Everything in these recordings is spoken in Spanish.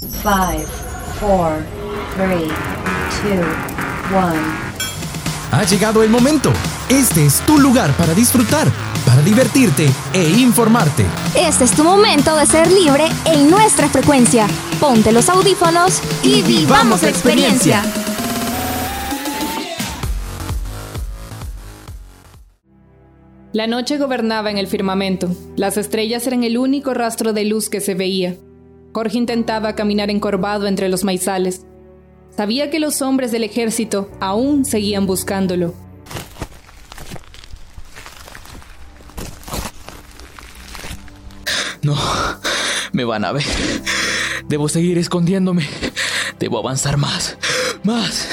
5, 4, 3, 2, 1. Ha llegado el momento. Este es tu lugar para disfrutar, para divertirte e informarte. Este es tu momento de ser libre en nuestra frecuencia. Ponte los audífonos y, vivamos la experiencia. La noche gobernaba en el firmamento. Las estrellas eran el único rastro de luz que se veía. Jorge intentaba caminar encorvado entre los maizales. Sabía que los hombres del ejército aún seguían buscándolo. No, me van a ver. Debo seguir escondiéndome. Debo avanzar más, más.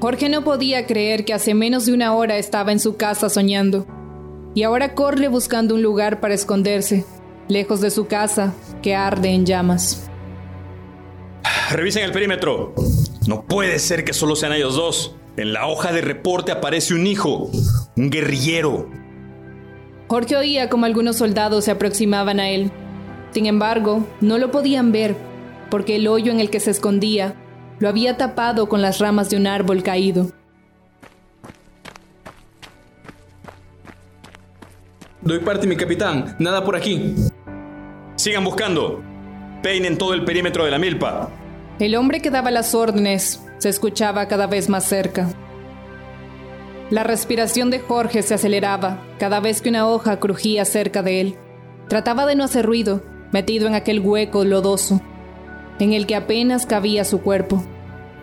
Jorge no podía creer que hace menos de una hora estaba en su casa soñando y ahora corre buscando un lugar para esconderse, lejos de su casa, que arde en llamas. Revisen el perímetro. No puede ser que solo sean ellos dos. En la hoja de reporte aparece un hijo, un guerrillero. Jorge oía como algunos soldados se aproximaban a él. Sin embargo, no lo podían ver, porque el hoyo en el que se escondía lo había tapado con las ramas de un árbol caído. Doy parte, mi capitán. Nada por aquí. Sigan buscando. Peinen todo el perímetro de la milpa. El hombre que daba las órdenes se escuchaba cada vez más cerca. La respiración de Jorge se aceleraba cada vez que una hoja crujía cerca de él. Trataba de no hacer ruido, metido en aquel hueco lodoso, en el que apenas cabía su cuerpo.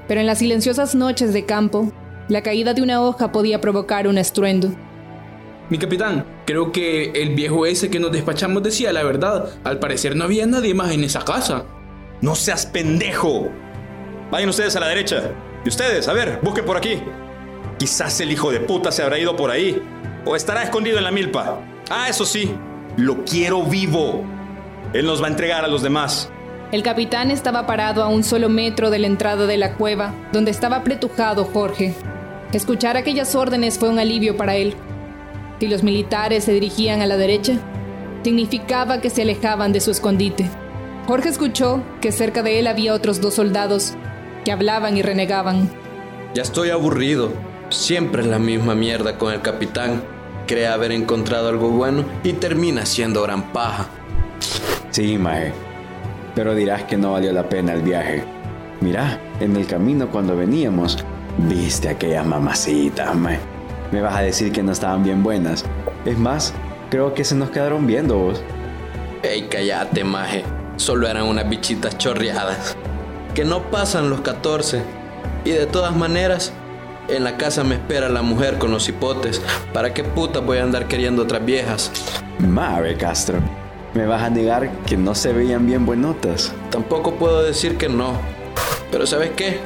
Pero en las silenciosas noches de campo, la caída de una hoja podía provocar un estruendo. Mi capitán, creo que el viejo ese que nos despachamos decía la verdad. Al parecer no había nadie más en esa casa. No seas pendejo. Vayan ustedes a la derecha. Y ustedes, a ver, busquen por aquí. Quizás el hijo de puta se habrá ido por ahí. O estará escondido en la milpa. Ah, eso sí, lo quiero vivo. Él nos va a entregar a los demás. El capitán estaba parado a un solo metro de la entrada de la cueva, donde estaba apretujado Jorge. Escuchar aquellas órdenes fue un alivio para él. Si los militares se dirigían a la derecha, significaba que se alejaban de su escondite. Jorge escuchó que cerca de él había otros dos soldados que hablaban y renegaban. Ya estoy aburrido. Siempre es la misma mierda con el capitán. Cree haber encontrado algo bueno y termina siendo gran paja. Sí, Mae. Pero dirás que no valió la pena el viaje. Mirá, en el camino cuando veníamos, viste aquellas mamacitas, Mae. Me vas a decir que no estaban bien buenas. Es más, creo que se nos quedaron viendo vos. Ey, cállate, maje. Solo eran unas bichitas chorreadas. Que no pasan los 14. Y de todas maneras, en la casa me espera la mujer con los hipotes. ¿Para qué puta voy a andar queriendo otras viejas? Mave Castro, ¿me vas a negar que no se veían bien buenotas? Tampoco puedo decir que no. Pero ¿sabes qué?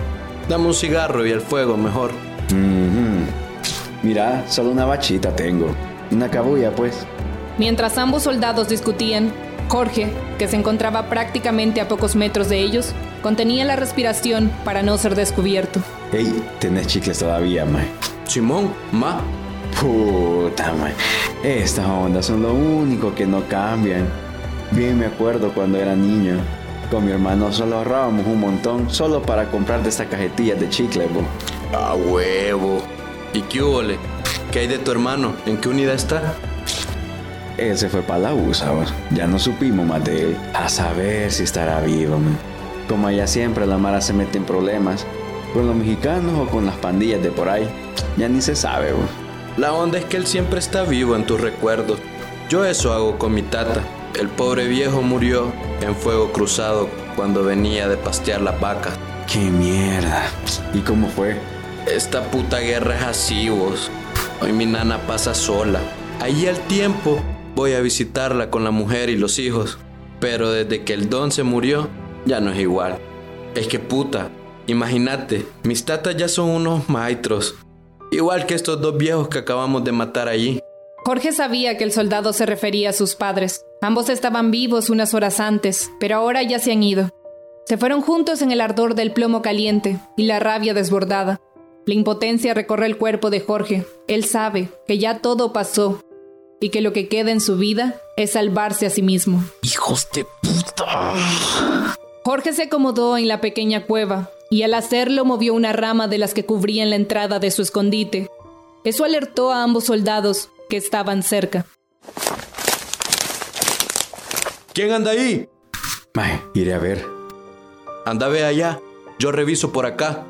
Dame un cigarro y el fuego mejor. Mira, solo una bachita tengo. Una cabulla, pues. Mientras ambos soldados discutían, Jorge, que se encontraba prácticamente a pocos metros de ellos, contenía la respiración para no ser descubierto. Ey, tenés chicles todavía, mae. Simón, ma. Puta, mae. Estas ondas son lo único que no cambian. Bien me acuerdo cuando era niño. Con mi hermano solo ahorrábamos un montón solo para comprar de estas cajetillas de chicle, bo. A huevo. ¿Y qué hubo, ¿Qué hay de tu hermano? ¿En qué unidad está? Él se fue para la USA, ya no supimos más de él. A saber si estará vivo, man. Como allá siempre la Mara se mete en problemas, con los mexicanos o con las pandillas de por ahí, ya ni se sabe, man. La onda es que él siempre está vivo en tus recuerdos. Yo eso hago con mi tata. El pobre viejo murió en fuego cruzado cuando venía de pastear la vaca. ¡Qué mierda! ¿Y cómo fue? Esta puta guerra es así. Hoy mi nana pasa sola. Ahí al tiempo voy a visitarla con la mujer y los hijos. Pero desde que el don se murió, ya no es igual. Es que puta, imagínate, mis tatas ya son unos maestros. Igual que estos dos viejos que acabamos de matar allí. Jorge sabía que el soldado se refería a sus padres. Ambos estaban vivos unas horas antes, pero ahora ya se han ido. Se fueron juntos en el ardor del plomo caliente y la rabia desbordada. La impotencia recorre el cuerpo de Jorge. Él sabe que ya todo pasó y que lo que queda en su vida es salvarse a sí mismo. ¡Hijos de puta! Jorge se acomodó en la pequeña cueva y al hacerlo movió una rama de las que cubrían la entrada de su escondite. Eso alertó a ambos soldados que estaban cerca. ¿Quién anda ahí? Iré a ver. Anda, ve allá. Yo reviso por acá.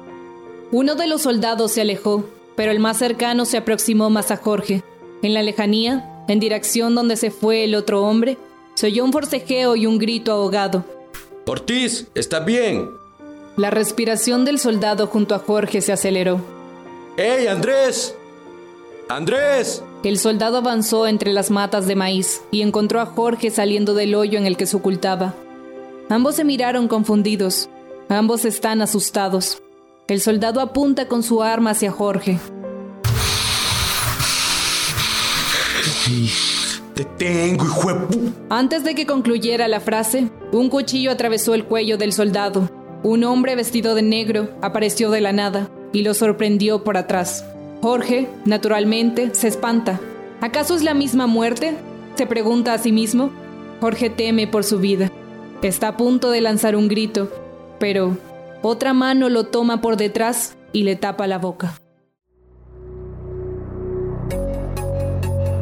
Uno de los soldados se alejó, pero el más cercano se aproximó más a Jorge. En la lejanía, en dirección donde se fue el otro hombre, se oyó un forcejeo y un grito ahogado. Ortiz, ¿estás bien? La respiración del soldado junto a Jorge se aceleró. ¡Ey, Andrés! ¡Andrés! El soldado avanzó entre las matas de maíz y encontró a Jorge saliendo del hoyo en el que se ocultaba. Ambos se miraron confundidos. Ambos están asustados. El soldado apunta con su arma hacia Jorge. Te tengo, hijo de Antes de que concluyera la frase, un cuchillo atravesó el cuello del soldado. Un hombre vestido de negro apareció de la nada y lo sorprendió por atrás. Jorge, naturalmente, se espanta. ¿Acaso es la misma muerte? Se pregunta a sí mismo. Jorge teme por su vida. Está a punto de lanzar un grito, pero otra mano lo toma por detrás y le tapa la boca.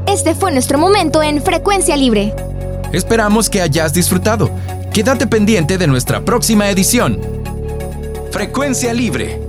Este fue nuestro momento en Frecuencia Libre. Esperamos que hayas disfrutado. Quédate pendiente de nuestra próxima edición. Frecuencia Libre